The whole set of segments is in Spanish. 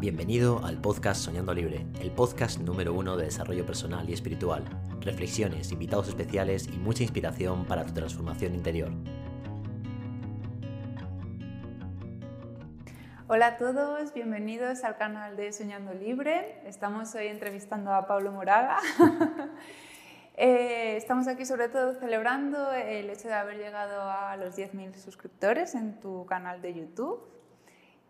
Bienvenido al podcast Soñando Libre, el podcast número uno de desarrollo personal y espiritual. Reflexiones, invitados especiales y mucha inspiración para tu transformación interior. Hola a todos, bienvenidos al canal de Soñando Libre. Estamos hoy entrevistando a Pablo Moraga. Eh, estamos aquí sobre todo celebrando el hecho de haber llegado a los 10.000 suscriptores en tu canal de YouTube.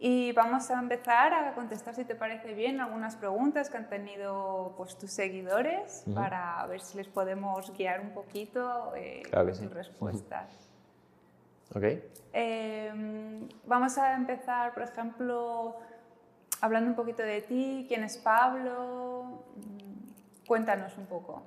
Y vamos a empezar a contestar, si te parece bien, algunas preguntas que han tenido pues, tus seguidores para ver si les podemos guiar un poquito eh, con sus respuestas. Ok. Em, vamos a empezar, por ejemplo, hablando un poquito de ti. ¿Quién es Pablo? Mm, cuéntanos un poco.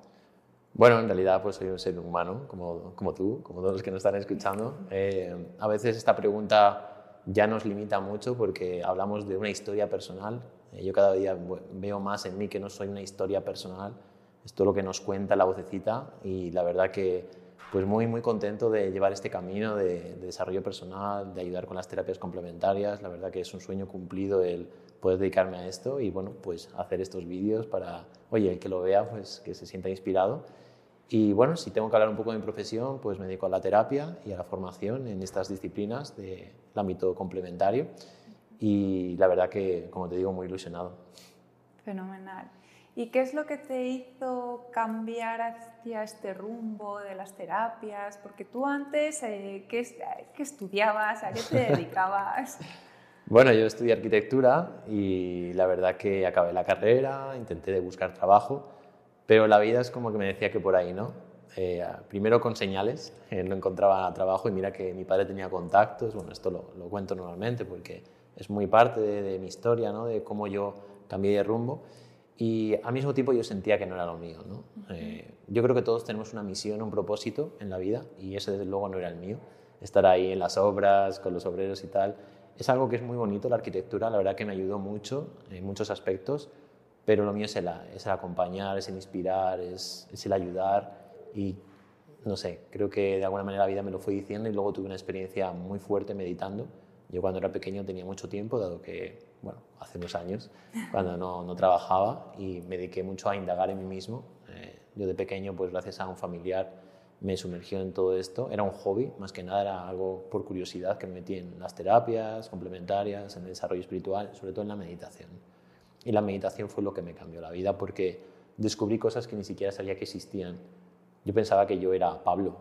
Bueno, en realidad pues soy un ser humano, como, como tú, como todos los que nos están escuchando. Eh, a veces esta pregunta ya nos limita mucho porque hablamos de una historia personal. Eh, yo cada día veo más en mí que no soy una historia personal, es lo que nos cuenta la vocecita y la verdad que pues muy muy contento de llevar este camino de, de desarrollo personal, de ayudar con las terapias complementarias. La verdad que es un sueño cumplido el poder dedicarme a esto y bueno, pues hacer estos vídeos para, oye, el que lo vea, pues que se sienta inspirado y bueno, si tengo que hablar un poco de mi profesión, pues me dedico a la terapia y a la formación en estas disciplinas del ámbito complementario. Y la verdad que, como te digo, muy ilusionado. Fenomenal. ¿Y qué es lo que te hizo cambiar hacia este rumbo de las terapias? Porque tú antes, eh, ¿qué, ¿qué, estudiabas? ¿A qué te dedicabas? bueno, yo estudié arquitectura y la verdad que acabé la carrera, intenté buscar trabajo pero la vida es como que me decía que por ahí, ¿no? Eh, primero con señales, eh, no encontraba trabajo y mira que mi padre tenía contactos, bueno, esto lo, lo cuento normalmente porque es muy parte de, mi historia, ¿no? De cómo yo cambié de rumbo y al mismo tiempo yo sentía que no era lo mío, ¿no? Eh, yo creo que todos tenemos una misión, un propósito en la vida y ese desde luego no era el mío, estar ahí en las obras, con los obreros y tal. Es algo que es muy bonito, la arquitectura, la verdad que me ayudó mucho en muchos aspectos, pero lo mío es el, es el acompañar, es el inspirar, es, es, el ayudar y no sé, creo que de alguna manera la vida me lo fue diciendo y luego tuve una experiencia muy fuerte meditando. Yo cuando era pequeño tenía mucho tiempo, dado que, bueno, hace unos años, cuando no, no trabajaba y me dediqué mucho a indagar en mí mismo. Eh, yo de pequeño, pues gracias a un familiar, me sumergió en todo esto. Era un hobby, más que nada era algo por curiosidad que me metí en las terapias complementarias, en el desarrollo espiritual, sobre todo en la meditación. Y la meditación fue lo que me cambió la vida porque descubrí cosas que ni siquiera sabía que existían. Yo pensaba que yo era Pablo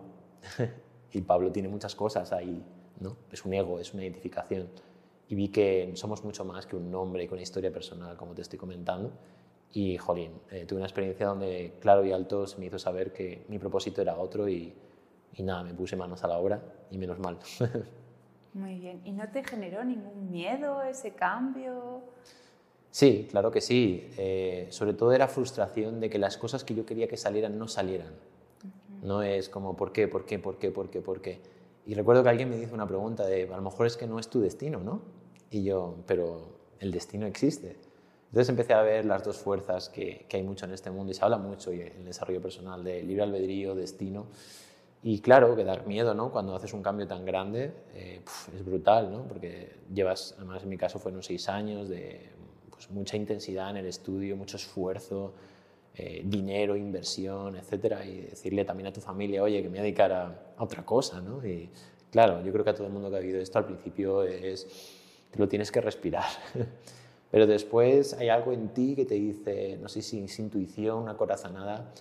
y Pablo tiene muchas cosas ahí, ¿no? Es un ego, es una identificación. Y vi que somos mucho más que un nombre, que una historia personal, como te estoy comentando. Y, jolín, eh, tuve una experiencia donde, claro y alto, se me hizo saber que mi propósito era otro y, y nada, me puse manos a la obra y menos mal. Muy bien. ¿Y no te generó ningún miedo ese cambio? Sí, claro que sí. Eh, sobre todo era frustración de que las cosas que yo quería que salieran no salieran. No es como, ¿por qué, por qué, por qué, por qué, por qué? Y recuerdo que alguien me hizo una pregunta de, a lo mejor es que no es tu destino, ¿no? Y yo, pero el destino existe. Entonces empecé a ver las dos fuerzas que, que hay mucho en este mundo y se habla mucho en el desarrollo personal de libre albedrío, destino. Y claro, que da miedo, ¿no? Cuando haces un cambio tan grande, eh, es brutal, ¿no? Porque llevas, además en mi caso fueron seis años de pues, mucha intensidad en el estudio, mucho esfuerzo, eh, dinero, inversión, etcétera, y decirle también a tu familia, oye, que me voy a dedicar a, otra cosa, ¿no? Y claro, yo creo que a todo el mundo que ha vivido esto al principio es, te lo tienes que respirar. Pero después hay algo en ti que te dice, no sé si es intuición, una corazonada,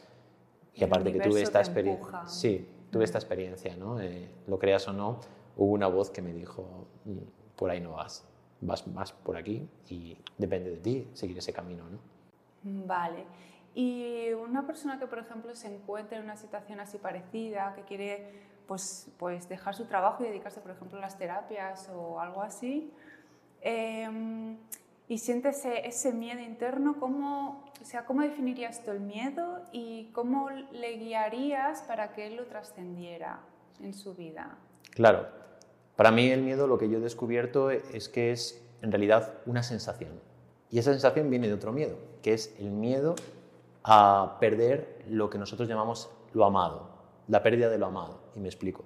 y aparte que tuve esta experiencia, sí, tuve esta experiencia, ¿no? Eh, lo creas o no, hubo una voz que me dijo, mm, por ahí no vas vas más por aquí y depende de ti seguir ese camino. ¿no? Vale. Y una persona que, por ejemplo, se encuentra en una situación así parecida, que quiere pues, pues dejar su trabajo y dedicarse, por ejemplo, a las terapias o algo así, em, y siente ese, ese, miedo interno, ¿cómo, o sea, ¿cómo definirías tú el miedo y cómo le guiarías para que él lo trascendiera en su vida? Claro, para mí el miedo lo que yo he descubierto es que es en realidad una sensación. Y esa sensación viene de otro miedo, que es el miedo a perder lo que nosotros llamamos lo amado, la pérdida de lo amado. Y me explico.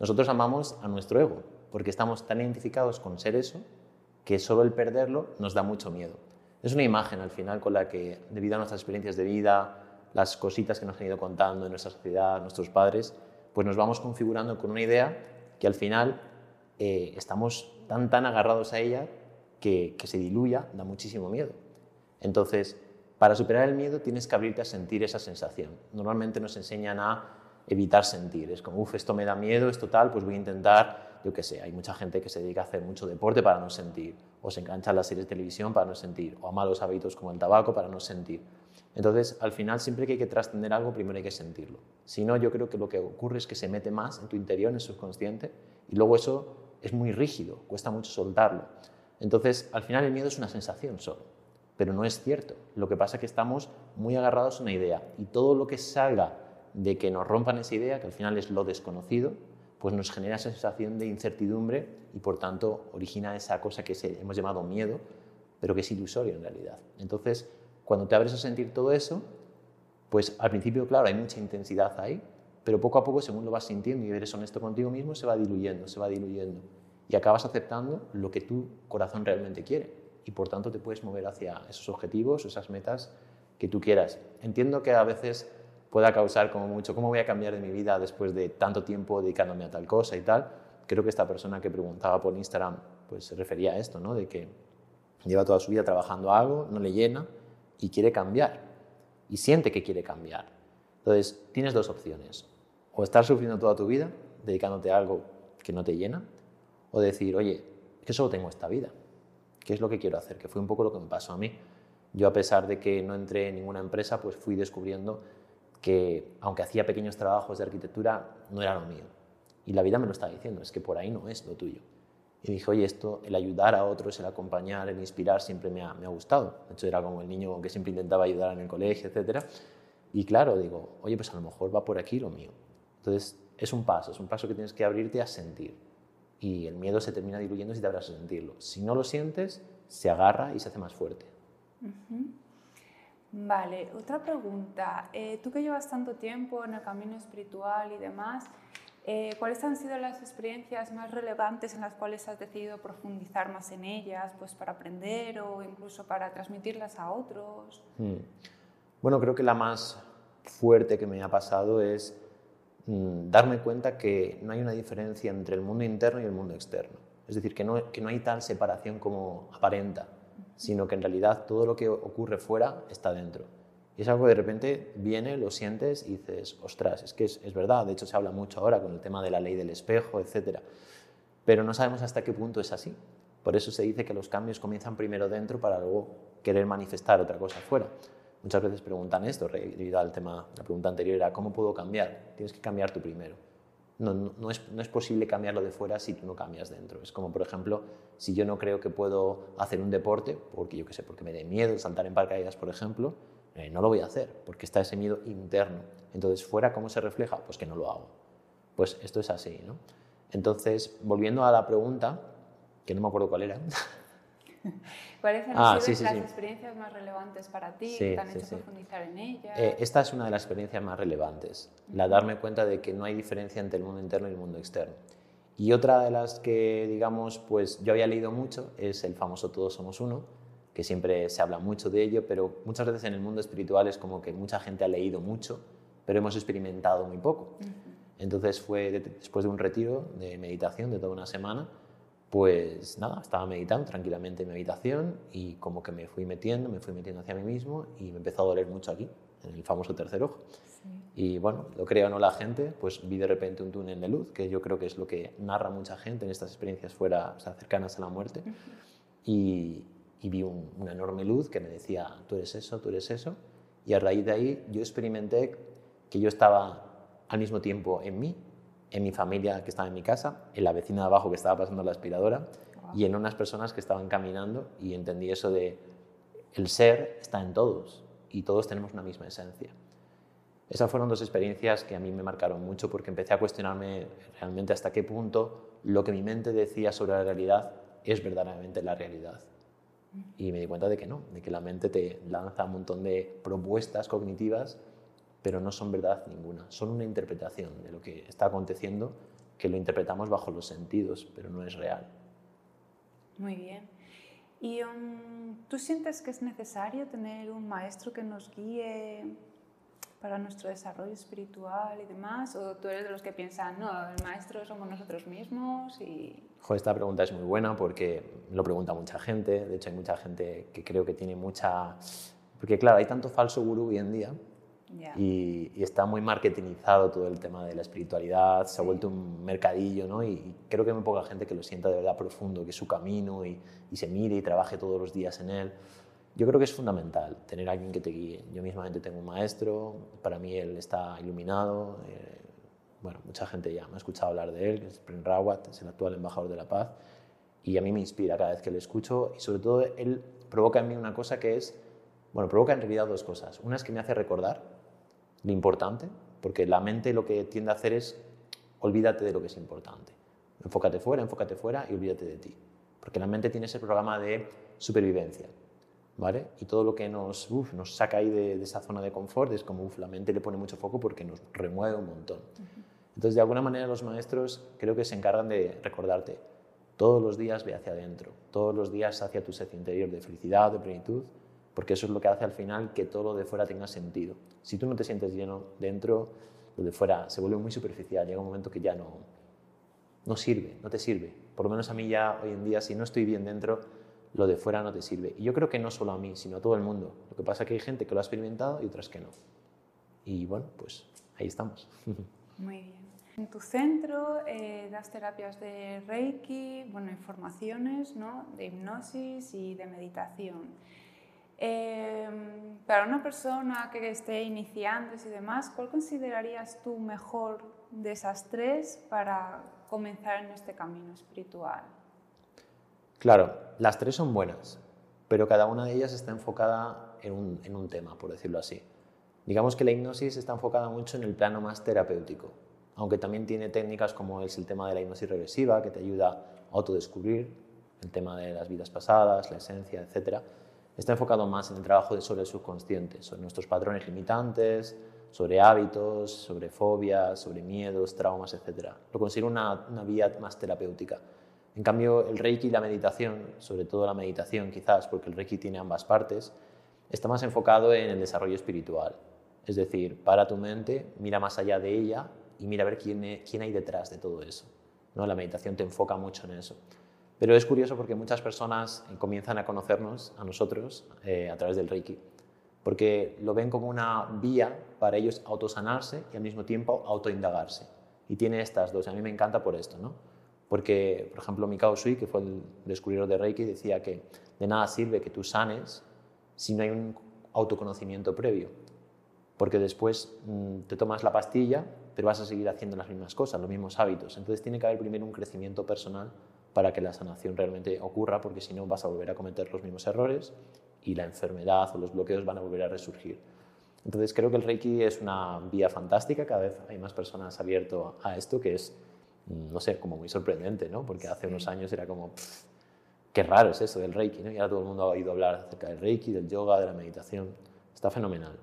Nosotros amamos a nuestro ego, porque estamos tan identificados con ser eso que solo el perderlo nos da mucho miedo. es una imagen al final con la que, debido a nuestras experiencias de vida, las cositas que nos han ido contando en nuestra sociedad, nuestros padres, pues nos vamos configurando con una idea que al final eh, estamos tan, tan agarrados a ella que, se diluya, da muchísimo miedo. Entonces, para superar el miedo tienes que abrirte a sentir esa sensación. Normalmente nos enseñan a evitar sentir. Es como, uff, esto me da miedo, es total, pues voy a intentar, yo qué sé, hay mucha gente que se dedica a hacer mucho deporte para no sentir, o se engancha a las series de televisión para no sentir, o a malos hábitos como el tabaco para no sentir. Entonces, al final, siempre que hay que trascender algo, primero hay que sentirlo. Si no, yo creo que lo que ocurre es que se mete más en tu interior, en el subconsciente, y luego eso es muy rígido, cuesta mucho soltarlo. Entonces, al final el miedo es una sensación solo, pero no es cierto. Lo que pasa es que estamos muy agarrados a una idea, y todo lo que salga de que nos rompan esa idea, que al final es lo desconocido, pues nos genera esa sensación de incertidumbre y por tanto origina esa cosa que hemos llamado miedo, pero que es ilusorio en realidad. Entonces, cuando te abres a sentir todo eso, pues al principio, claro, hay mucha intensidad ahí, pero poco a poco, según lo vas sintiendo y eres honesto contigo mismo, se va diluyendo, se va diluyendo. Y acabas aceptando lo que tu corazón realmente quiere. Y por tanto te puedes mover hacia esos objetivos, esas metas que tú quieras. Entiendo que a veces pueda causar como mucho, ¿cómo voy a cambiar de mi vida después de tanto tiempo dedicándome a tal cosa y tal? Creo que esta persona que preguntaba por Instagram pues se refería a esto, ¿no? De que lleva toda su vida trabajando algo, no le llena, y quiere cambiar y siente que quiere cambiar. Entonces, tienes dos opciones. O estar sufriendo toda tu vida dedicándote a algo que no te llena, o decir, oye, que solo tengo esta vida. ¿Qué es lo que quiero hacer? Que fue un poco lo que me pasó a mí. Yo, a pesar de que no entré en ninguna empresa, pues fui descubriendo que, aunque hacía pequeños trabajos de arquitectura, no era lo mío. Y la vida me lo está diciendo, es que por ahí no es lo tuyo. Y dije, oye, esto, el ayudar a otros, el acompañar, el inspirar, siempre me ha, me ha gustado. De hecho, era como el niño que siempre intentaba ayudar en el colegio, etc. Y claro, digo, oye, pues a lo mejor va por aquí lo mío. Entonces, es un paso, es un paso que tienes que abrirte a sentir. Y el miedo se termina diluyendo si te abras a sentirlo. Si no lo sientes, se agarra y se hace más fuerte. Vale, otra pregunta. Eh, tú que llevas tanto tiempo en el camino espiritual y demás, eh, ¿Cuáles han sido las experiencias más relevantes en las cuales has decidido profundizar más en ellas, pues para aprender o incluso para transmitirlas a otros? Hmm. Bueno, creo que la más fuerte que me ha pasado es darme cuenta que no hay una diferencia entre el mundo interno y el mundo externo. Es decir, que no, que no hay tal separación como aparenta, sino que en realidad todo lo que ocurre fuera está dentro. Y es algo que de repente viene, lo sientes y dices, ostras, es que es, verdad, de hecho se habla mucho ahora con el tema de la ley del espejo, etc. Pero no sabemos hasta qué punto es así. Por eso se dice que los cambios comienzan primero dentro para luego querer manifestar otra cosa fuera. Muchas veces preguntan esto, debido al tema, la pregunta anterior era, ¿cómo puedo cambiar? Tienes que cambiar tú primero. No, no, es, no, es, posible cambiarlo de fuera si tú no cambias dentro. Es como, por ejemplo, si yo no creo que puedo hacer un deporte, porque yo qué sé, porque me dé miedo saltar en paracaídas, por ejemplo, eh, no lo voy a hacer porque está ese miedo interno. Entonces, fuera, ¿cómo se refleja? Pues que no lo hago. Pues esto es así, ¿no? Entonces, volviendo a la pregunta, que no me acuerdo cuál era. ¿Cuáles han ah, sido las experiencias más relevantes para ti que te han hecho profundizar en ellas? Eh, esta es una de las experiencias más relevantes, la darme cuenta de que no hay diferencia entre el mundo interno y el mundo externo. Y otra de las que, digamos, pues yo había leído mucho es el famoso Todos somos uno, que siempre se habla mucho de ello, pero muchas veces en el mundo espiritual es como que mucha gente ha leído mucho, pero hemos experimentado muy poco. Entonces fue después de un retiro de meditación de toda una semana, pues nada, estaba meditando tranquilamente en mi habitación y como que me fui metiendo, me fui metiendo hacia mí mismo y me empezó a doler mucho aquí, en el famoso tercer ojo. Y bueno, lo creo o no la gente, pues vi de repente un túnel de luz, que yo creo que es lo que narra mucha gente en estas experiencias fuera, o sea, cercanas a la muerte. y, y vi una enorme luz que me decía, tú eres eso, tú eres eso. Y a raíz de ahí yo experimenté que yo estaba al mismo tiempo en mí, en mi familia que estaba en mi casa, en la vecina de abajo que estaba pasando la aspiradora y en unas personas que estaban caminando y entendí eso de el ser está en todos y todos tenemos una misma esencia. Esas fueron dos experiencias que a mí me marcaron mucho porque empecé a cuestionarme realmente hasta qué punto lo que mi mente decía sobre la realidad es verdaderamente la realidad. Y me di cuenta de que no, de que la mente te lanza un montón de propuestas cognitivas, pero no son verdad ninguna, son una interpretación de lo que está aconteciendo, que lo interpretamos bajo los sentidos, pero no es real. Muy bien. ¿Y um, tú sientes que es necesario tener un maestro que nos guíe para nuestro desarrollo espiritual y demás? ¿O tú eres de los que piensan, no, el maestro somos nosotros mismos? Y... esta pregunta es muy buena porque lo pregunta mucha gente. De hecho, hay mucha gente que creo que tiene mucha... Porque claro, hay tanto falso gurú hoy en día y, está muy marketingizado todo el tema de la espiritualidad, se ha vuelto un mercadillo, ¿no? Y, creo que hay muy poca gente que lo sienta de verdad profundo, que es su camino y, se mire y trabaje todos los días en él. Yo creo que es fundamental tener a alguien que te guíe. Yo mismamente tengo un maestro, para mí él está iluminado. Eh, bueno, mucha gente ya me ha escuchado hablar de él, que es Pren Rawat, es el actual embajador de la paz. Y a mí me inspira cada vez que le escucho y sobre todo él provoca en mí una cosa que es, bueno, provoca en realidad dos cosas. Una es que me hace recordar lo importante, porque la mente lo que tiende a hacer es olvídate de lo que es importante. Enfócate fuera, enfócate fuera y olvídate de ti. Porque la mente tiene ese programa de supervivencia. ¿Vale? Y todo lo que nos, nos saca ahí de, esa zona de confort es como, uf, la mente le pone mucho foco porque nos remueve un montón. Entonces, de alguna manera, los maestros creo que se encargan de recordarte, todos los días ve hacia adentro, todos los días hacia tu ser interior de felicidad, de plenitud, porque eso es lo que hace al final que todo lo de fuera tenga sentido. Si tú no te sientes lleno dentro, lo de fuera se vuelve muy superficial, llega un momento que ya no, no sirve, no te sirve. Por lo menos a mí ya hoy en día, si no estoy bien dentro, lo de fuera no te sirve. Y yo creo que no solo a mí, sino a todo el mundo. Lo que pasa es que hay gente que lo ha experimentado y otras que no. Y bueno, pues ahí estamos. Muy bien. En tu centro eh, das terapias de Reiki, bueno, informaciones ¿no? de hipnosis y de meditación. Em, para una persona que esté iniciando y demás, ¿cuál considerarías tú mejor de esas tres para comenzar en este camino espiritual? Claro, las tres son buenas, pero cada una de ellas está enfocada en un, en un tema, por decirlo así. Digamos que la hipnosis está enfocada mucho en el plano más terapéutico, aunque también tiene técnicas como es el tema de la hipnosis regresiva, que te ayuda a autodescubrir el tema de las vidas pasadas, la esencia, etcétera está enfocado más en el trabajo sobre el subconsciente, sobre nuestros patrones limitantes, sobre hábitos, sobre fobias, sobre miedos, traumas, etc. Lo considero una, una, vía más terapéutica. En cambio, el Reiki y la meditación, sobre todo la meditación quizás, porque el Reiki tiene ambas partes, está más enfocado en el desarrollo espiritual. Es decir, para tu mente, mira más allá de ella y mira a ver quién, quién hay detrás de todo eso. ¿no? La meditación te enfoca mucho en eso. Pero es curioso porque muchas personas eh, comienzan a conocernos, a nosotros, eh, a través del Reiki, porque lo ven como una vía para ellos autosanarse y al mismo tiempo autoindagarse. Y tiene estas dos, a mí me encanta por esto, ¿no? Porque, por ejemplo, Mikao Sui, que fue el descubridor de Reiki, decía que de nada sirve que tú sanes si no hay un autoconocimiento previo. Porque después mm, te tomas la pastilla, pero vas a seguir haciendo las mismas cosas, los mismos hábitos. Entonces tiene que haber primero un crecimiento personal para que la sanación realmente ocurra, porque si no vas a volver a cometer los mismos errores y la enfermedad o los bloqueos van a volver a resurgir. Entonces creo que el Reiki es una vía fantástica, cada vez hay más personas abierto a esto, que es, no sé, como muy sorprendente, ¿no? Porque hace unos años era como, qué raro es eso del Reiki, ¿no? Y ahora todo el mundo ha oído hablar acerca del Reiki, del yoga, de la meditación. Está fenomenal.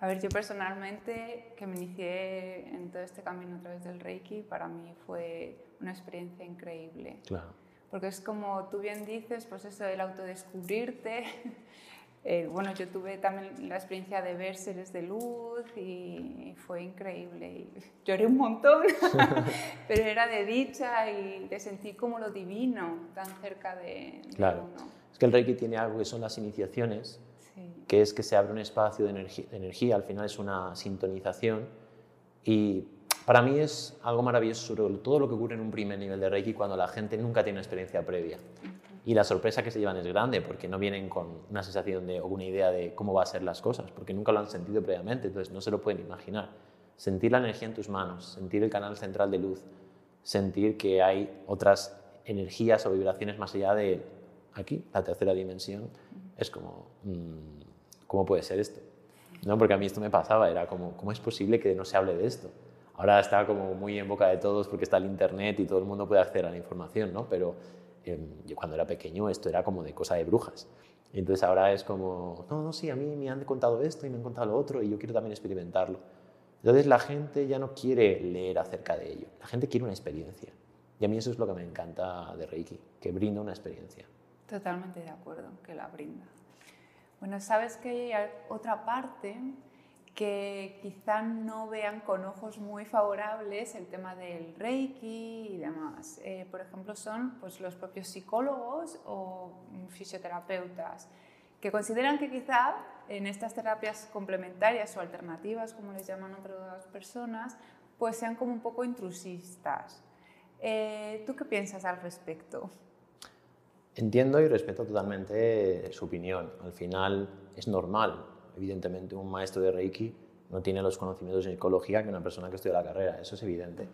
A ver, yo personalmente, que me inicié en todo este camino a través del Reiki, para mí fue una experiencia increíble. Claro. Porque es como tú bien dices, pues eso del autodescubrirte. Eh, bueno, yo tuve también la experiencia de ver seres de luz y fue increíble. Y lloré un montón, pero era de dicha y de sentir como lo divino tan cerca de, claro. uno. Es que el Reiki tiene algo que son las iniciaciones, que es que se abre un espacio de energía, al final es una sintonización y para mí es algo maravilloso sobre todo lo que ocurre en un primer nivel de Reiki cuando la gente nunca tiene experiencia previa. Y la sorpresa que se llevan es grande porque no vienen con una sensación de, o una idea de cómo va a ser las cosas, porque nunca lo han sentido previamente, entonces no se lo pueden imaginar. Sentir la energía en tus manos, sentir el canal central de luz, sentir que hay otras energías o vibraciones más allá de aquí, la tercera dimensión, es como, mm, ¿cómo puede ser esto? ¿No? Porque a mí esto me pasaba, era como, ¿cómo es posible que no se hable de esto? Ahora está como muy en boca de todos porque está el Internet y todo el mundo puede acceder a la información, ¿no? Pero em, yo cuando era pequeño esto era como de cosa de brujas. Entonces ahora es como, no, no, sí, a mí me han contado esto y me han contado lo otro y yo quiero también experimentarlo. Entonces la gente ya no quiere leer acerca de ello, la gente quiere una experiencia. Y a mí eso es lo que me encanta de Reiki, que brinda una experiencia. Totalmente de acuerdo, que la brinda. Bueno, sabes que hay otra parte que quizá no vean con ojos muy favorables el tema del reiki y demás. Eh, por ejemplo, son pues, los propios psicólogos o fisioterapeutas que consideran que quizá en estas terapias complementarias o alternativas, como les llaman otras personas, pues sean como un poco intrusistas. Eh, ¿Tú qué piensas al respecto? Entiendo y respeto totalmente su opinión. Al final es normal. Evidentemente, un maestro de Reiki no tiene los conocimientos de psicología que una persona que estudia la carrera. Eso es evidente.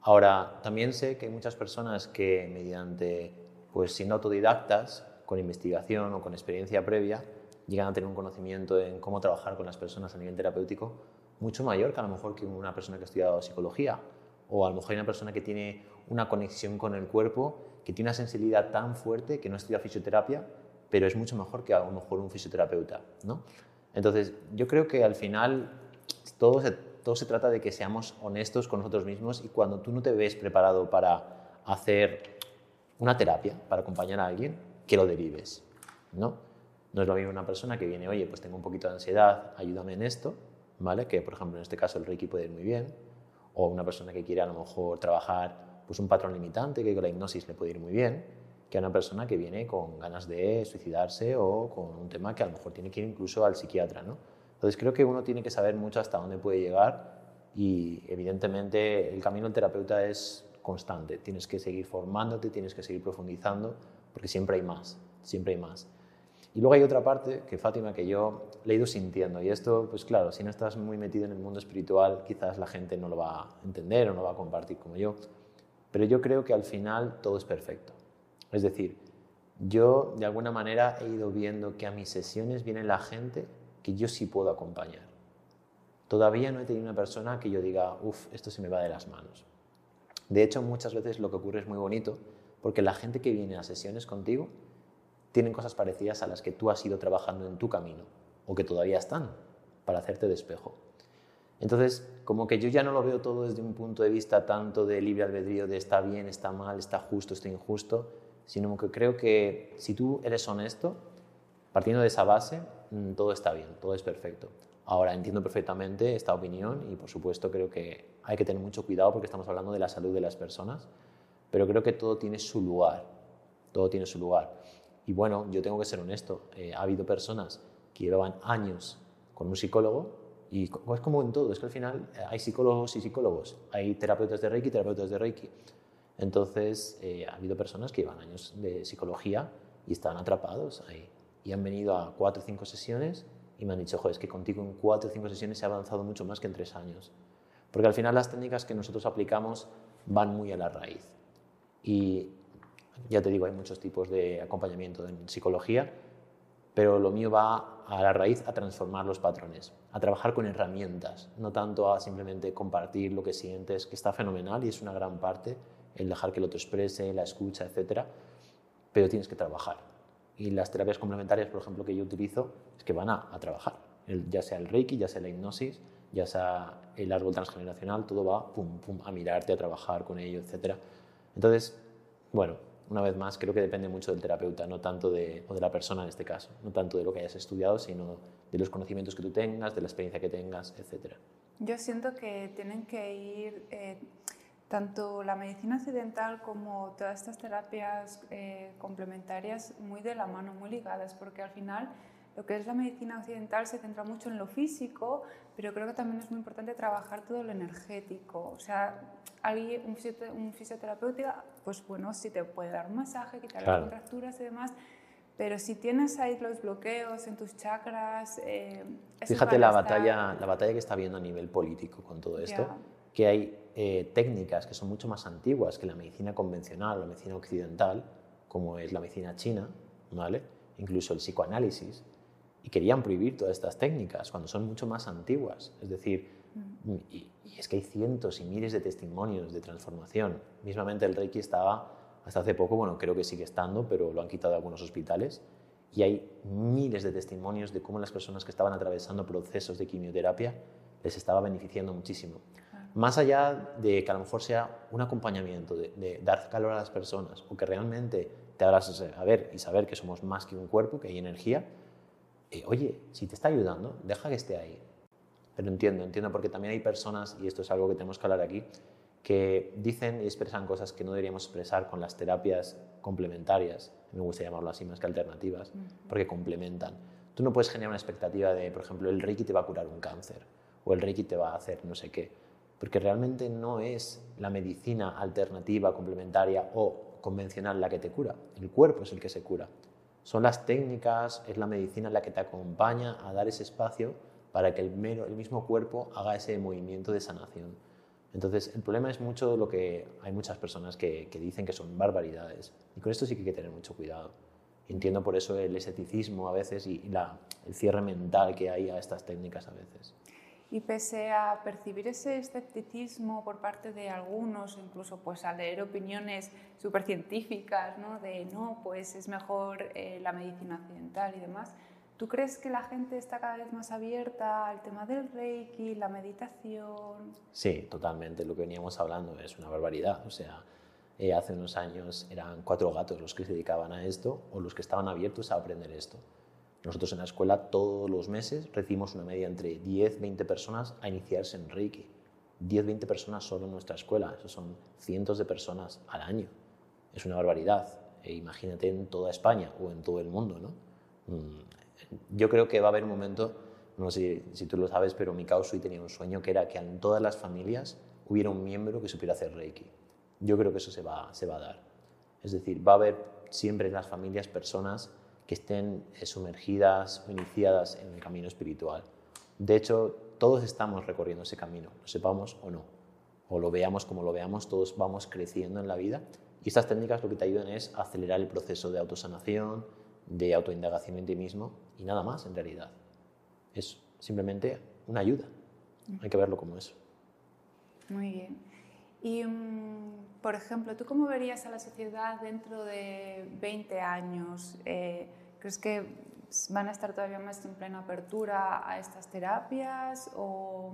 Ahora, también sé que hay muchas personas que mediante, pues siendo autodidactas, con investigación o con experiencia previa, llegan a tener un conocimiento en cómo trabajar con las personas a nivel terapéutico mucho mayor que a lo mejor que una persona que ha estudiado psicología. O a lo mejor hay una persona que tiene una conexión con el cuerpo que tiene una sensibilidad tan fuerte que no estudia fisioterapia, pero es mucho mejor que a lo mejor un fisioterapeuta. ¿no? Entonces, yo creo que al final todo se, todo se trata de que seamos honestos con nosotros mismos y cuando tú no te ves preparado para hacer una terapia, para acompañar a alguien, que lo derives. ¿no? no es lo mismo una persona que viene, oye, pues tengo un poquito de ansiedad, ayúdame en esto, ¿vale? que por ejemplo en este caso el Reiki puede ir muy bien, o una persona que quiere a lo mejor trabajar pues un patrón limitante que con la hipnosis le puede ir muy bien, que a una persona que viene con ganas de suicidarse o con un tema que a lo mejor tiene que ir incluso al psiquiatra. ¿no? Entonces creo que uno tiene que saber mucho hasta dónde puede llegar y evidentemente el camino del terapeuta es constante. Tienes que seguir formándote, tienes que seguir profundizando porque siempre hay más, siempre hay más. Y luego hay otra parte que Fátima, que yo le he ido sintiendo. Y esto, pues claro, si no estás muy metido en el mundo espiritual, quizás la gente no lo va a entender o no va a compartir como yo. Pero yo creo que al final todo es perfecto. Es decir, yo de alguna manera he ido viendo que a mis sesiones viene la gente que yo sí puedo acompañar. Todavía no he tenido una persona que yo diga, uff, esto se me va de las manos. De hecho, muchas veces lo que ocurre es muy bonito, porque la gente que viene a sesiones contigo tienen cosas parecidas a las que tú has ido trabajando en tu camino, o que todavía están, para hacerte despejo. Entonces, como que yo ya no lo veo todo desde un punto de vista tanto de libre albedrío, de está bien, está mal, está justo, está injusto, sino que creo que si tú eres honesto, partiendo de esa base, mm, todo está bien, todo es perfecto. Ahora entiendo perfectamente esta opinión y por supuesto creo que hay que tener mucho cuidado porque estamos hablando de la salud de las personas, pero creo que todo tiene su lugar, todo tiene su lugar. Y bueno, yo tengo que ser honesto, eh, ha habido personas que llevaban años con un psicólogo y es como en todo, es que al final eh, hay psicólogos y psicólogos, hay terapeutas de Reiki terapeutas de Reiki. Entonces, eh, ha habido personas que llevan años de psicología y estaban atrapados ahí. Y han venido a cuatro o cinco sesiones y me han dicho, joder, es que contigo en cuatro o cinco sesiones se ha avanzado mucho más que en tres años. Porque al final las técnicas que nosotros aplicamos van muy a la raíz. Y ya te digo, hay muchos tipos de acompañamiento en psicología, pero lo mío va a la raíz a transformar los patrones, a trabajar con herramientas, no tanto a simplemente compartir lo que sientes, que está fenomenal y es una gran parte, el dejar que el otro exprese, la escucha, etc. Pero tienes que trabajar. Y las terapias complementarias, por ejemplo, que yo utilizo, es que van a, trabajar, ya sea el reiki, ya sea la hipnosis, ya sea el árbol transgeneracional, todo va pum, pum, a mirarte, a trabajar con ello, etc. Entonces, bueno, una vez más, creo que depende mucho del terapeuta, no tanto de, o de la persona en este caso, no tanto de lo que hayas estudiado, sino de los conocimientos que tú tengas, de la experiencia que tengas, etc. Yo siento que tienen que ir eh, tanto la medicina occidental como todas estas terapias eh, complementarias muy de la mano, muy ligadas, porque al final lo que es la medicina occidental se centra mucho en lo físico, pero creo que también es muy importante trabajar todo lo energético. O sea, alguien, un, fisioterapeuta, pues bueno, sí te puede dar un masaje, quitar las contracturas y demás, pero si tienes ahí los bloqueos en tus chakras... Eh, Fíjate la batalla, la batalla que está habiendo a nivel político con todo esto, que hay eh, técnicas que son mucho más antiguas que la medicina convencional, la medicina occidental, como es la medicina china, ¿vale? incluso el psicoanálisis, y querían prohibir todas estas técnicas cuando son mucho más antiguas. Es decir, mm. y, es que hay cientos y miles de testimonios de transformación. Mismamente el Reiki estaba hasta hace poco, bueno, creo que sigue estando, pero lo han quitado de algunos hospitales. Y hay miles de testimonios de cómo las personas que estaban atravesando procesos de quimioterapia les estaba beneficiando muchísimo. Más allá de que a lo mejor sea un acompañamiento, de, de dar calor a las personas o que realmente te abras a ver y saber que somos más que un cuerpo, que hay energía, eh, oye, si te está ayudando, deja que esté ahí. Pero entiendo, entiendo porque también hay personas, y esto es algo que tenemos que hablar aquí, que dicen y expresan cosas que no deberíamos expresar con las terapias complementarias, me gusta llamarlo así más que alternativas, porque complementan. Tú no puedes generar una expectativa de, por ejemplo, el Reiki te va a curar un cáncer o el Reiki te va a hacer no sé qué, porque realmente no es la medicina alternativa, complementaria o convencional la que te cura, el cuerpo es el que se cura. Son las técnicas, es la medicina la que te acompaña a dar ese espacio para que el, mero, el mismo cuerpo haga ese movimiento de sanación. Entonces, el problema es mucho lo que hay muchas personas que, que dicen que son barbaridades. Y con esto sí que hay que tener mucho cuidado. Entiendo por eso el escepticismo a veces y, la, el cierre mental que hay a estas técnicas a veces. Y pese a percibir ese escepticismo por parte de algunos, incluso pues a leer opiniones súper científicas, ¿no? de no, pues es mejor eh, la medicina occidental y demás, ¿tú crees que la gente está cada vez más abierta al tema del reiki, la meditación? Sí, totalmente. Lo que veníamos hablando es una barbaridad. O sea, eh, hace unos años eran cuatro gatos los que se dedicaban a esto o los que estaban abiertos a aprender esto. Nosotros en la escuela todos los meses recibimos una media entre 10, 20 personas a iniciarse en Reiki. 10, 20 personas solo en nuestra escuela, eso son cientos de personas al año. Es una barbaridad. E imagínate en toda España o en todo el mundo. ¿no? Mm, yo creo que va a haber un momento, no sé si, tú lo sabes, pero mi y tenía un sueño que era que en todas las familias hubiera un miembro que supiera hacer Reiki. Yo creo que eso se va, se va a dar. Es decir, va a haber siempre en las familias personas que estén eh, sumergidas o iniciadas en el camino espiritual. De hecho, todos estamos recorriendo ese camino, lo sepamos o no, o lo veamos como lo veamos, todos vamos creciendo en la vida y estas técnicas lo que te ayudan es acelerar el proceso de autosanación, de autoindagación en ti mismo y nada más en realidad. Es simplemente una ayuda, hay que verlo como eso. Muy bien. Y, mm, por ejemplo, ¿tú cómo verías a la sociedad dentro de 20 años? Eh, ¿Crees que van a estar todavía más en plena apertura a estas terapias? ¿O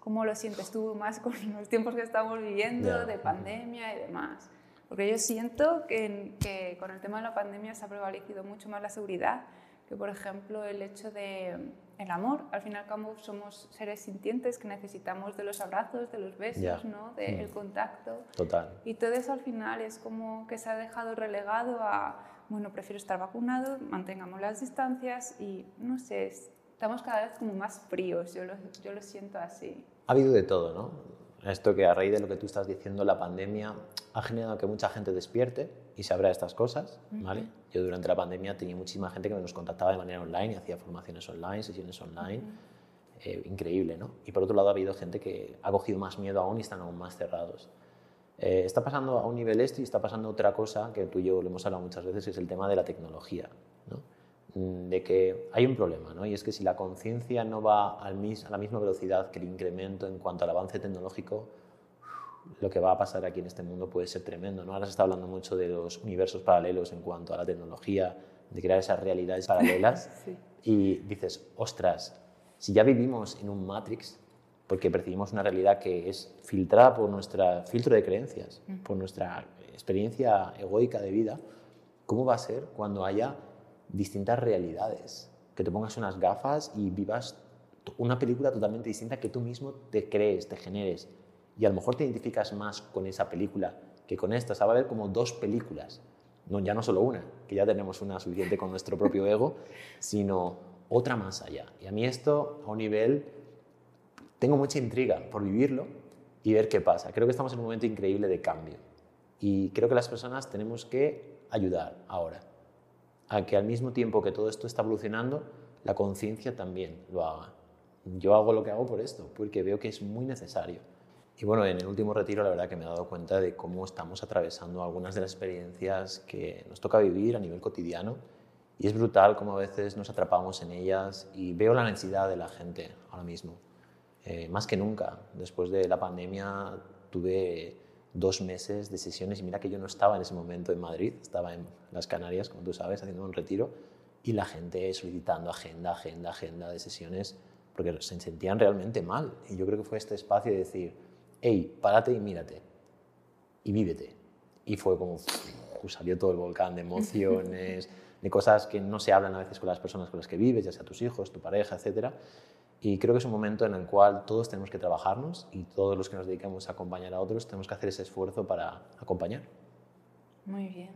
cómo lo sientes tú más con los tiempos que estamos viviendo de pandemia y demás? Porque yo siento que, que con el tema de la pandemia se ha prevalecido mucho más la seguridad que, por ejemplo, el hecho de el amor. Al fin y al cabo somos seres sintientes que necesitamos de los abrazos, de los besos, ¿no? del mm. contacto. Total. Y todo eso al final es como que se ha dejado relegado a, bueno, prefiero estar vacunado, mantengamos las distancias y, no sé, estamos cada vez como más fríos, yo lo, yo lo siento así. Ha habido de todo, ¿no? Esto que a raíz de lo que tú estás diciendo, la pandemia ha generado que mucha gente despierte y se abra estas cosas, ¿vale? Yo durante la pandemia tenía muchísima gente que nos contactaba de manera online y hacía formaciones online, sesiones online. Eh, increíble, ¿no? Y por otro lado ha habido gente que ha cogido más miedo aún y están aún más cerrados. Eh, está pasando a un nivel esto y está pasando otra cosa que tú y yo lo hemos hablado muchas veces, que es el tema de la tecnología, ¿no? Mm, de que hay un problema, ¿no? y es que si la conciencia no va al a la misma velocidad que el incremento en cuanto al avance tecnológico, lo que va a pasar aquí en este mundo puede ser tremendo. ¿no? Ahora se está hablando mucho de los universos paralelos en cuanto a la tecnología, de crear esas realidades paralelas, y dices, ostras, si ya vivimos en un Matrix, porque percibimos una realidad que es filtrada por nuestro filtro de creencias, por nuestra experiencia egoica de vida, ¿cómo va a ser cuando haya distintas realidades, que te pongas unas gafas y vivas una película totalmente distinta que tú mismo te crees, te generes. Y a lo mejor te identificas más con esa película que con esta. O sea, va a haber como dos películas, no, ya no solo una, que ya tenemos una suficiente con nuestro propio ego, sino otra más allá. Y a mí esto, a un nivel, tengo mucha intriga por vivirlo y ver qué pasa. Creo que estamos en un momento increíble de cambio. Y creo que las personas tenemos que ayudar ahora a que al mismo tiempo que todo esto está evolucionando, la conciencia también lo haga. Yo hago lo que hago por esto, porque veo que es muy necesario. Y bueno, en el último retiro la verdad que me he dado cuenta de cómo estamos atravesando algunas de las experiencias que nos toca vivir a nivel cotidiano y es brutal cómo a veces nos atrapamos en ellas y veo la necesidad de la gente ahora mismo. Eh, más que nunca, después de la pandemia tuve dos meses de sesiones y mira que yo no estaba en ese momento en Madrid, estaba en las Canarias, como tú sabes, haciendo un retiro y la gente solicitando agenda, agenda, agenda de sesiones porque se sentían realmente mal. Y yo creo que fue este espacio de decir, hey, párate y mírate y vívete. Y fue como, salió todo el volcán de emociones, de cosas que no se hablan a veces con las personas con las que vives, ya sea tus hijos, tu pareja, etc. Y creo que es un momento en el cual todos tenemos que trabajarnos y todos los que nos dedicamos a acompañar a otros tenemos que hacer ese esfuerzo para acompañar. Muy bien.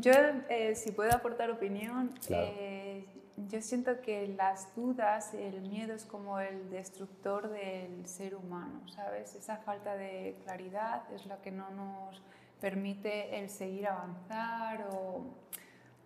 Yo, eh, si puedo aportar opinión, eh, yo siento que las dudas, el miedo es como el destructor del ser humano, ¿sabes? Esa falta de claridad es la que no nos permite el seguir avanzar o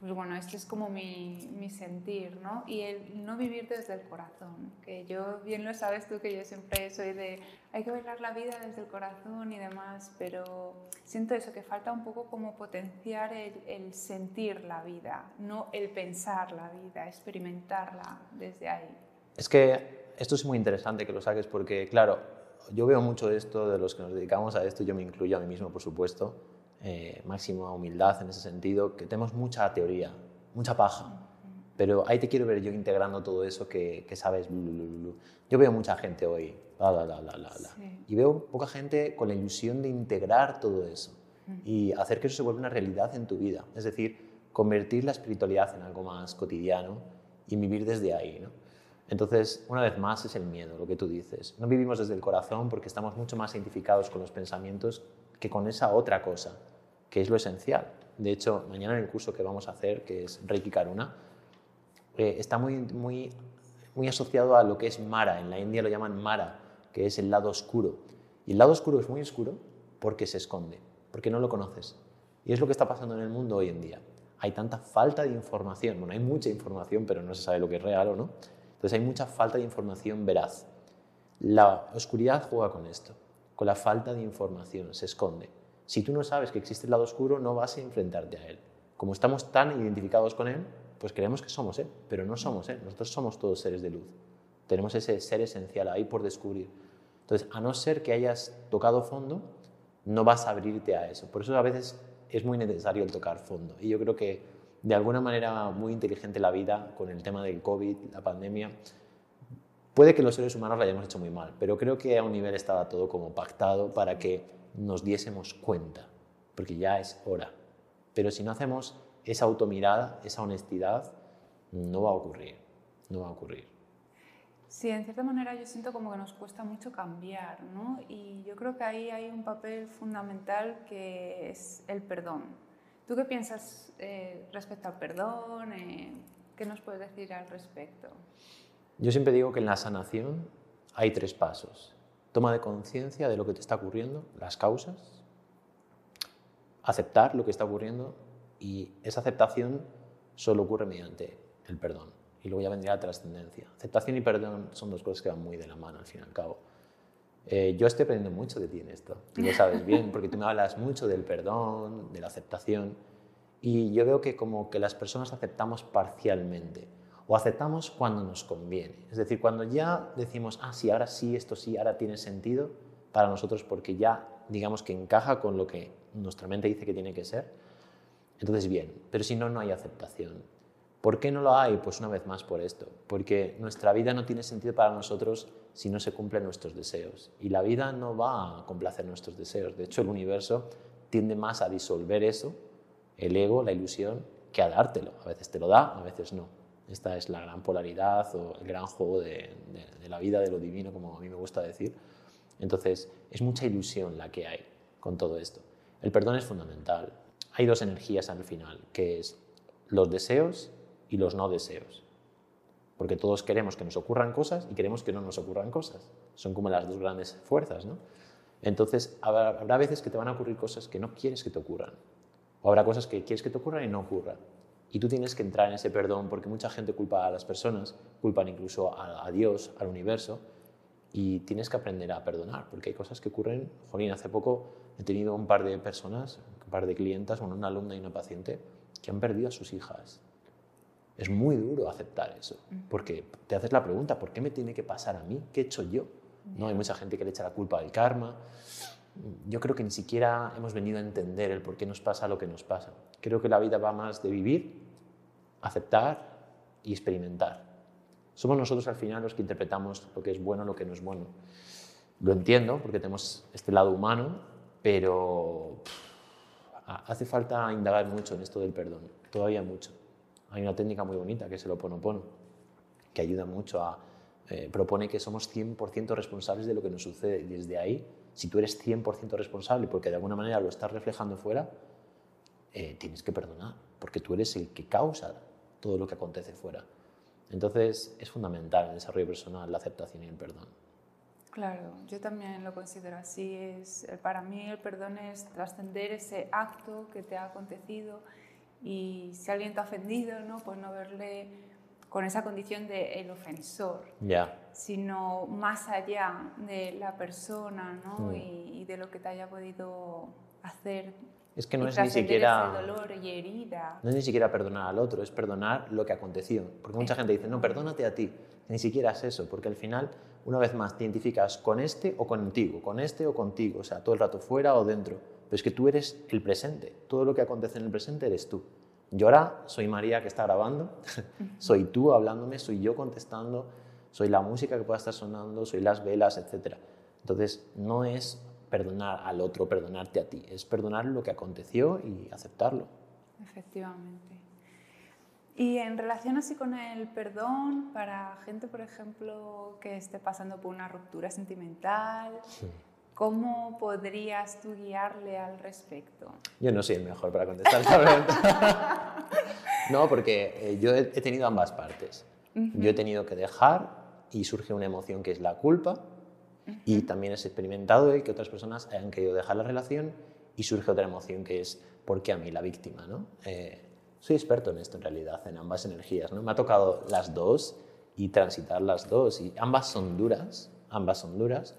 pues bueno, este es como mi, mi, sentir, ¿no? Y el no vivir desde el corazón, que yo bien lo sabes tú, que yo siempre soy de, hay que bailar la vida desde el corazón y demás, pero siento eso, que falta un poco como potenciar el, el sentir la vida, no el pensar la vida, experimentarla desde ahí. Es que esto es muy interesante que lo saques porque, claro, yo veo mucho esto de los que nos dedicamos a esto, yo me incluyo a mí mismo, por supuesto, eh, máxima humildad en ese sentido, que tenemos mucha teoría, mucha paja, pero ahí te quiero ver yo integrando todo eso que, que sabes. Yo veo mucha gente hoy, y veo poca gente con la ilusión de integrar todo eso y hacer que eso se vuelva una realidad en tu vida, es decir, convertir la espiritualidad en algo más cotidiano y vivir desde ahí. ¿no? Entonces, una vez más, es el miedo, lo que tú dices. No vivimos desde el corazón porque estamos mucho más identificados con los pensamientos que con esa otra cosa que es lo esencial. De hecho, mañana en el curso que vamos a hacer, que es Reiki Karuna, eh, está muy, muy, muy asociado a lo que es Mara. En la India lo llaman Mara, que es el lado oscuro. Y el lado oscuro es muy oscuro porque se esconde, porque no lo conoces. Y es lo que está pasando en el mundo hoy en día. Hay tanta falta de información. Bueno, hay mucha información, pero no se sabe lo que es real o no. Entonces hay mucha falta de información veraz. La oscuridad juega con esto, con la falta de información, se esconde. Si tú no sabes que existe el lado oscuro, no vas a enfrentarte a él. Como estamos tan identificados con él, pues creemos que somos él, pero no somos él. Nosotros somos todos seres de luz. Tenemos ese ser esencial ahí por descubrir. Entonces, a no ser que hayas tocado fondo, no vas a abrirte a eso. Por eso a veces es muy necesario el tocar fondo. Y yo creo que de alguna manera muy inteligente la vida con el tema del COVID, la pandemia, puede que los seres humanos la hayamos hecho muy mal, pero creo que a un nivel estaba todo como pactado para que nos diésemos cuenta, porque ya es hora. Pero si no hacemos esa automirada, esa honestidad, no va a ocurrir, no va a ocurrir. Sí, en cierta manera yo siento como que nos cuesta mucho cambiar, ¿no? Y yo creo que ahí hay un papel fundamental que es el perdón. ¿Tú qué piensas eh, respecto al perdón? Eh, ¿Qué nos puedes decir al respecto? Yo siempre digo que en la sanación hay tres pasos. Toma de conciencia de lo que te está ocurriendo, las causas, aceptar lo que está ocurriendo y esa aceptación solo ocurre mediante el perdón. Y luego ya vendría la trascendencia. Aceptación y perdón son dos cosas que van muy de la mano al fin y al cabo. Eh, yo estoy aprendiendo mucho de ti en esto, tú lo sabes bien, porque tú me hablas mucho del perdón, de la aceptación, y yo veo que como que las personas aceptamos parcialmente o aceptamos cuando nos conviene. Es decir, cuando ya decimos, ah, sí, ahora sí, esto sí, ahora tiene sentido para nosotros porque ya, digamos que encaja con lo que nuestra mente dice que tiene que ser, entonces bien, pero si no, no hay aceptación. ¿Por qué no lo hay? Pues una vez más por esto, porque nuestra vida no tiene sentido para nosotros si no se cumplen nuestros deseos. Y la vida no va a complacer nuestros deseos. De hecho, el universo tiende más a disolver eso, el ego, la ilusión, que a dártelo. A veces te lo da, a veces no. Esta es la gran polaridad o el gran juego de, la vida, de lo divino, como a mí me gusta decir. Entonces, es mucha ilusión la que hay con todo esto. El perdón es fundamental. Hay dos energías al final, que es los deseos y los no deseos. Porque todos queremos que nos ocurran cosas y queremos que no nos ocurran cosas. Son como las dos grandes fuerzas, ¿no? Entonces, habrá veces que te van a ocurrir cosas que no quieres que te ocurran. O habrá cosas que quieres que te ocurran y no ocurran. Y tú tienes que entrar en ese perdón porque mucha gente culpa a las personas, culpan incluso a, Dios, al universo, y tienes que aprender a perdonar porque hay cosas que ocurren. Jolín, hace poco he tenido un par de personas, un par de clientas, una alumna y una paciente, que han perdido a sus hijas. Es muy duro aceptar eso, porque te haces la pregunta, ¿por qué me tiene que pasar a mí? ¿Qué he hecho yo? No hay mucha gente que le echa la culpa al karma. Yo creo que ni siquiera hemos venido a entender el por qué nos pasa lo que nos pasa. Creo que la vida va más de vivir aceptar y experimentar. Somos nosotros al final los que interpretamos lo que es bueno, lo que no es bueno. Lo entiendo porque tenemos este lado humano, pero hace falta indagar mucho en esto del perdón, todavía mucho. Hay una técnica muy bonita que es el oponopono, que ayuda mucho a... Eh, propone que somos 100% responsables de lo que nos sucede y desde ahí, si tú eres 100% responsable porque de alguna manera lo estás reflejando fuera, eh, tienes que perdonar, porque tú eres el que causa todo lo que acontece fuera. Entonces es fundamental el desarrollo personal la aceptación y el perdón. Claro, yo también lo considero así. Es, eh, para mí el perdón es trascender ese acto que te ha acontecido y si alguien te ha ofendido, ¿no? pues no verle con esa condición de el ofensor, sino más allá de la persona ¿no? Mm. y, y, de lo que te haya podido hacer. Es que no es ni siquiera dolor y herida. No es ni siquiera perdonar al otro, es perdonar lo que aconteció. Porque mucha gente dice, no, perdónate a ti. Ni siquiera es eso, porque al final una vez más, te identificas con este o contigo, con este o contigo, o sea, todo el rato fuera o dentro. Pero es que tú eres el presente, todo lo que acontece en el presente eres tú. Yo ahora soy María que está grabando, soy tú hablándome, soy yo contestando, soy la música que pueda estar sonando, soy las velas, etc. Entonces, no es perdonar al otro, perdonarte a ti, es perdonar lo que aconteció y aceptarlo. Efectivamente. Y en relación así con el perdón, para gente, por ejemplo, que esté pasando por una ruptura sentimental, ¿cómo podrías tú guiarle al respecto? Yo no soy el mejor para contestar pregunta. no, porque eh, yo he tenido ambas partes. Yo he tenido que dejar y surge una emoción que es la culpa y también he experimentado que otras personas hayan querido dejar la relación y surge otra emoción que es ¿por qué a mí la víctima? ¿no? Eh, soy experto en esto en realidad, en ambas energías. ¿no? Me ha tocado las dos y transitar las dos. Y ambas son duras, ambas son duras.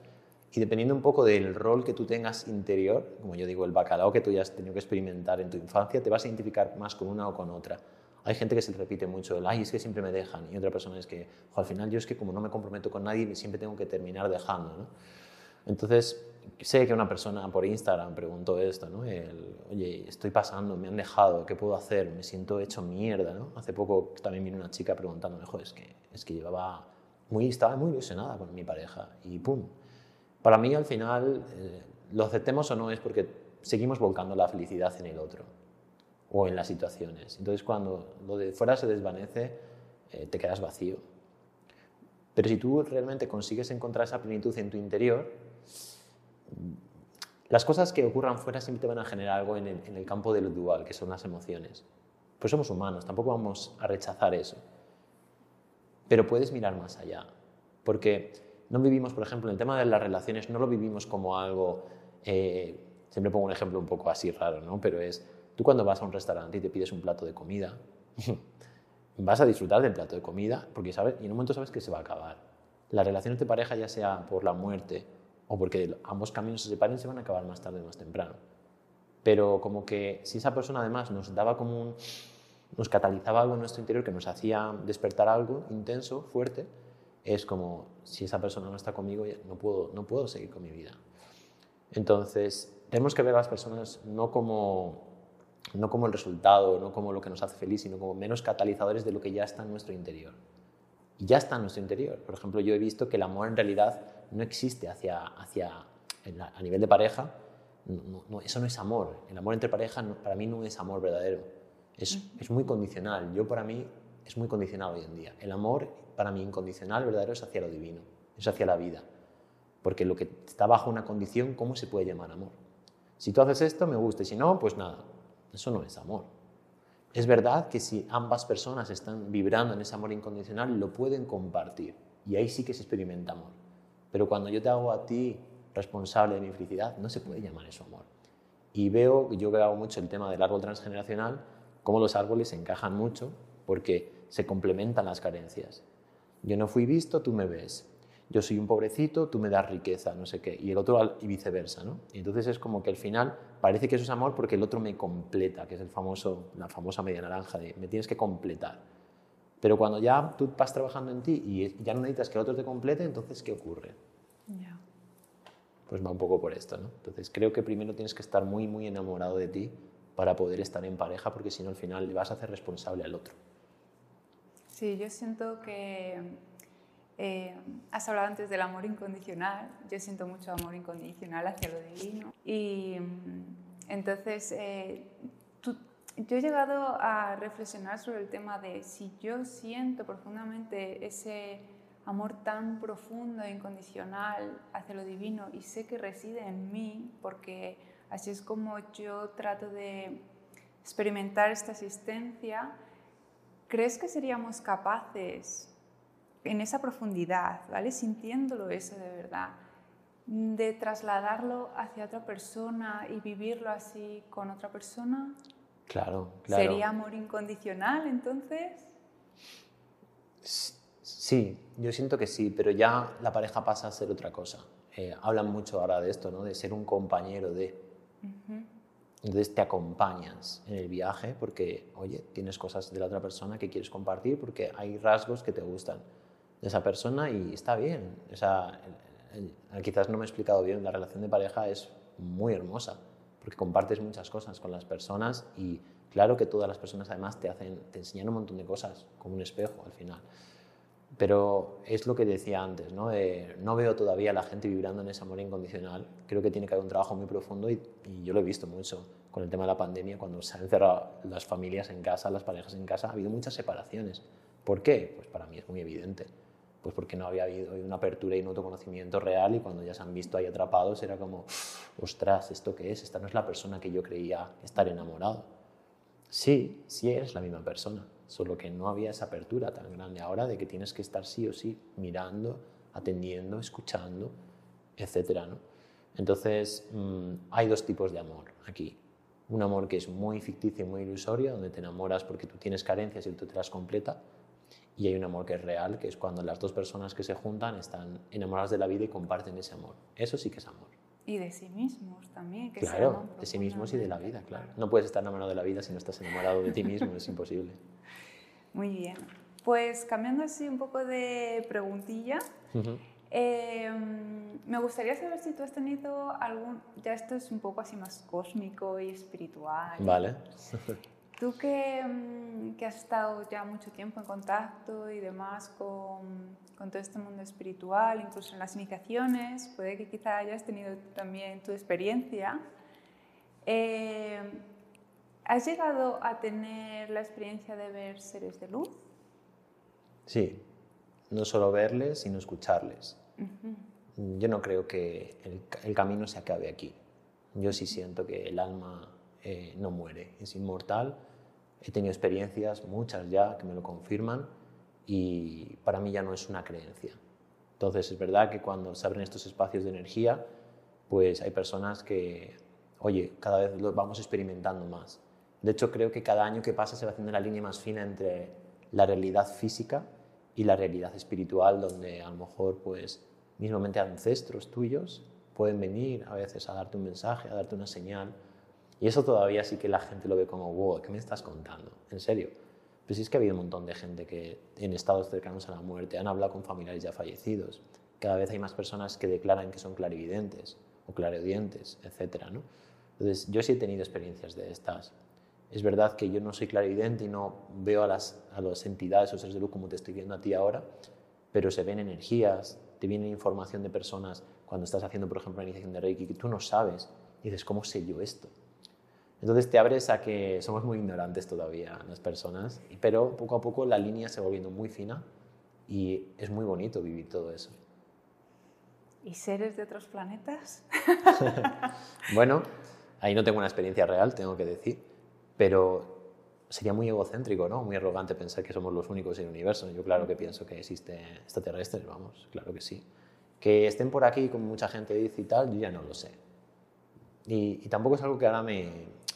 Y dependiendo un poco del rol que tú tengas interior, como yo digo, el bacalao que tú ya has tenido que experimentar en tu infancia, te vas a identificar más con una o con otra. Hay gente que se repite mucho el, ay, es que siempre me dejan. Y otra persona es que, al final yo es que como no me comprometo con nadie, siempre tengo que terminar dejando. ¿no? Entonces, sé que una persona por Instagram preguntó esto, ¿no? Oye, estoy pasando, me han dejado, ¿qué puedo hacer? Me siento hecho mierda, ¿no? Hace poco también vino una chica preguntándome, es que, es que llevaba muy, estaba muy ilusionada con mi pareja y ¡pum! Para mí, al final, eh, lo aceptemos o no es porque seguimos volcando la felicidad en el otro o en las situaciones. Entonces, cuando lo de fuera se desvanece, eh, te quedas vacío. Pero si tú realmente consigues encontrar esa plenitud en tu interior, las cosas que ocurran fuera siempre te van a generar algo en el, campo de lo dual, que son las emociones. Pues somos humanos, tampoco vamos a rechazar eso. Pero puedes mirar más allá, porque no vivimos, por ejemplo, en el tema de las relaciones, no lo vivimos como algo, eh, siempre pongo un ejemplo un poco así raro, ¿no? Pero es, tú cuando vas a un restaurante y te pides un plato de comida, vas a disfrutar del plato de comida, porque sabes, y en un momento sabes que se va a acabar. Las relaciones de pareja, ya sea por la muerte o porque ambos caminos se separen, se van a acabar más tarde o más temprano. Pero como que si esa persona además nos daba como un, nos catalizaba algo en nuestro interior que nos hacía despertar algo intenso, fuerte, es como si esa persona no está conmigo, no puedo, no puedo seguir con mi vida. Entonces, tenemos que ver a las personas no como, no como el resultado, no como lo que nos hace feliz, sino como menos catalizadores de lo que ya está en nuestro interior. Y ya está en nuestro interior. Por ejemplo, yo he visto que el amor en realidad no existe hacia, hacia, a nivel de pareja, no, eso no es amor. El amor entre pareja para mí no es amor verdadero. Es, es, muy condicional. Yo para mí es muy condicional hoy en día. El amor para mí incondicional, verdadero, es hacia lo divino, es hacia la vida. Porque lo que está bajo una condición, ¿cómo se puede llamar amor? Si tú haces esto, me gusta, y si no, pues nada. Eso no es amor. Es verdad que si ambas personas están vibrando en ese amor incondicional, lo pueden compartir. Y ahí sí que se experimenta amor. Pero cuando yo te hago a ti responsable de mi felicidad, no se puede llamar eso amor. Y veo, yo veo mucho el tema del árbol transgeneracional, cómo los árboles encajan mucho porque se complementan las carencias. Yo no fui visto, tú me ves. Yo soy un pobrecito, tú me das riqueza, no sé qué. Y el otro y viceversa, ¿no? Y entonces es como que al final parece que eso es amor porque el otro me completa, que es el famoso, la famosa media naranja de me tienes que completar. Pero cuando ya tú vas trabajando en ti y ya no necesitas que el otro te complete, entonces ¿qué ocurre? Pues va un poco por esto, ¿no? Entonces creo que primero tienes que estar muy, muy enamorado de ti para poder estar en pareja, porque si no al final le vas a hacer responsable al otro. Sí, yo siento que eh, has hablado antes del amor incondicional. Yo siento mucho amor incondicional hacia lo divino. Y mm, Entonces, eh, yo he llegado a reflexionar sobre el tema de si yo siento profundamente ese amor tan profundo e incondicional hacia lo divino y sé que reside en mí, porque así es como yo trato de experimentar esta existencia, ¿crees que seríamos capaces en esa profundidad, ¿vale? sintiéndolo eso de verdad, de trasladarlo hacia otra persona y vivirlo así con otra persona? Claro, claro. ¿Sería amor incondicional entonces? Sí, yo siento que sí, pero ya la pareja pasa a ser otra cosa. Eh, hablan mucho ahora de esto, ¿no? de ser un compañero de... Entonces te acompañas en el viaje porque, oye, tienes cosas de la otra persona que quieres compartir porque hay rasgos que te gustan de esa persona y está bien. O sea, quizás no me he explicado bien, la relación de pareja es muy hermosa porque compartes muchas cosas con las personas y claro que todas las personas además te, hacen, te enseñan un montón de cosas, como un espejo al final. Pero es lo que decía antes, ¿no? no veo todavía a la gente vibrando en ese amor incondicional. Creo que tiene que haber un trabajo muy profundo y, y, yo lo he visto mucho con el tema de la pandemia, cuando se han encerrado las familias en casa, las parejas en casa, ha habido muchas separaciones. ¿Por qué? Pues para mí es muy evidente. Pues porque no había habido una apertura y un autoconocimiento real y cuando ya se han visto ahí atrapados era como, ostras, ¿esto qué es? Esta no es la persona que yo creía estar enamorado. Sí, sí eres la misma persona, solo que no había esa apertura tan grande ahora de que tienes que estar sí o sí mirando, atendiendo, escuchando, etc. ¿no? Entonces, mm, hay dos tipos de amor aquí. Un amor que es muy ficticio y muy ilusorio, donde te enamoras porque tú tienes carencias y tú te las completa, y hay un amor que es real, que es cuando las dos personas que se juntan están enamoradas de la vida y comparten ese amor. Eso sí que es amor. Y de sí mismos también. Que claro, de sí mismos y de la vida, claro. No puedes estar enamorado de la vida si no estás enamorado de ti mismo, es imposible. Muy bien. Pues cambiando así un poco de preguntilla, em, me gustaría saber si tú has tenido algún, ya esto es un poco así más cósmico y espiritual. Vale. Tú mm, que, has estado ya mucho tiempo en contacto y demás con, con, todo este mundo espiritual, incluso en las iniciaciones, puede que quizá hayas tenido también tu experiencia. Eh, ¿Has llegado a tener la experiencia de ver seres de luz? Sí, no solo verles, sino escucharles. Yo no creo que el, el, camino se acabe aquí. Yo sí siento que el alma eh, no muere, es inmortal He tenido experiencias, muchas ya, que me lo confirman y para mí ya no es una creencia. Entonces es verdad que cuando se abren estos espacios de energía, pues hay personas que, oye, cada vez lo vamos experimentando más. De hecho, creo que cada año que pasa se va haciendo la línea más fina entre la realidad física y la realidad espiritual, donde a lo mejor, pues, mismamente ancestros tuyos pueden venir a veces a darte un mensaje, a darte una señal, y eso todavía sí que la gente lo ve como, wow, ¿qué me estás contando? ¿En serio? Pues sí es que ha habido un montón de gente que en estados cercanos a la muerte han hablado con familiares ya fallecidos. Cada vez hay más personas que declaran que son clarividentes o clariaudientes, etc. ¿no? Entonces, yo sí he tenido experiencias de estas. Es verdad que yo no soy clarividente y no veo a las, a las entidades o seres de luz como te estoy viendo a ti ahora, pero se ven energías, te viene información de personas cuando estás haciendo, por ejemplo, la iniciación de Reiki que tú no sabes. Y dices, ¿cómo sé yo esto? Entonces te abres a que somos muy ignorantes todavía las personas, pero poco a poco la línea se va volviendo muy fina y es muy bonito vivir todo eso. ¿Y seres de otros planetas? bueno, ahí no tengo una experiencia real, tengo que decir, pero sería muy egocéntrico, ¿no? Muy arrogante pensar que somos los únicos en el universo. Yo claro que pienso que existe extraterrestres, vamos, claro que sí. Que estén por aquí, como mucha gente dice y tal, yo ya no lo sé. Y, tampoco es algo que ahora me,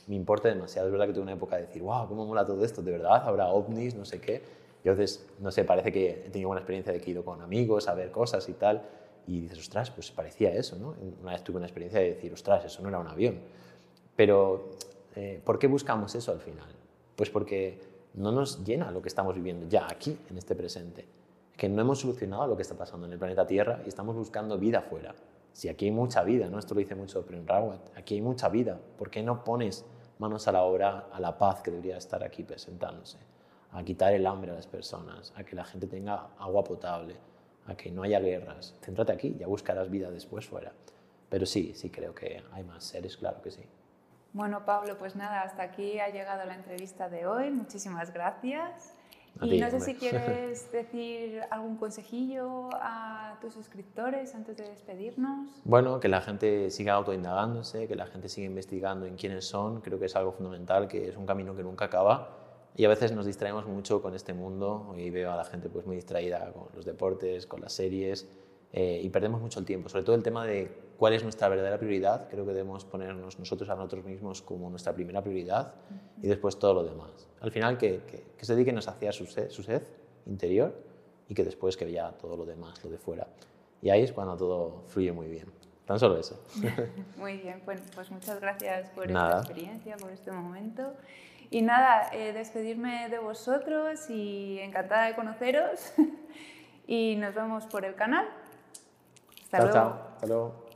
me importa demasiado. Es verdad que tuve una época de decir, wow, cómo mola todo esto, de verdad, habrá ovnis, no sé qué. Y a veces, no sé, parece que he tenido una experiencia de que he ido con amigos a ver cosas y tal, y dices, ostras, pues parecía eso, ¿no? Una vez tuve una experiencia de decir, ostras, eso no era un avión. Pero, eh, ¿por qué buscamos eso al final? Pues porque no nos llena lo que estamos viviendo ya aquí, en este presente. Que no hemos solucionado lo que está pasando en el planeta Tierra y estamos buscando vida fuera. Si aquí hay mucha vida, ¿no? Esto lo dice mucho Prem Rawat, aquí hay mucha vida, ¿por qué no pones manos a la obra, a la paz que debería estar aquí presentándose, a quitar el hambre a las personas, a que la gente tenga agua potable, a que no haya guerras. Céntrate aquí, ya buscarás vida después fuera. Pero sí, sí creo que hay más seres, claro que sí. Bueno, Pablo, pues nada, hasta aquí ha llegado la entrevista de hoy. Muchísimas gracias. A y ti, no sé hombre. si quieres decir algún consejillo a tus suscriptores antes de despedirnos. Bueno, que la gente siga autoindagándose, que la gente siga investigando en quiénes son, creo que es algo fundamental, que es un camino que nunca acaba. Y a veces nos distraemos mucho con este mundo y veo a la gente pues muy distraída con los deportes, con las series eh, y perdemos mucho el tiempo. Sobre todo el tema de cuál es nuestra verdadera prioridad, creo que debemos ponernos nosotros a nosotros mismos como nuestra primera prioridad y después todo lo demás. Al final que, que, que se dediquen a saciar su sed, su sed interior y que después que vea todo lo demás, lo de fuera. Y ahí es cuando todo fluye muy bien. Tan solo eso. Muy bien, pues, pues muchas gracias por Nada. esta experiencia, por este momento. Y nada, eh, despedirme de vosotros y encantada de conoceros. y nos vemos por el canal. Hasta chao, luego. chao. Hasta luego.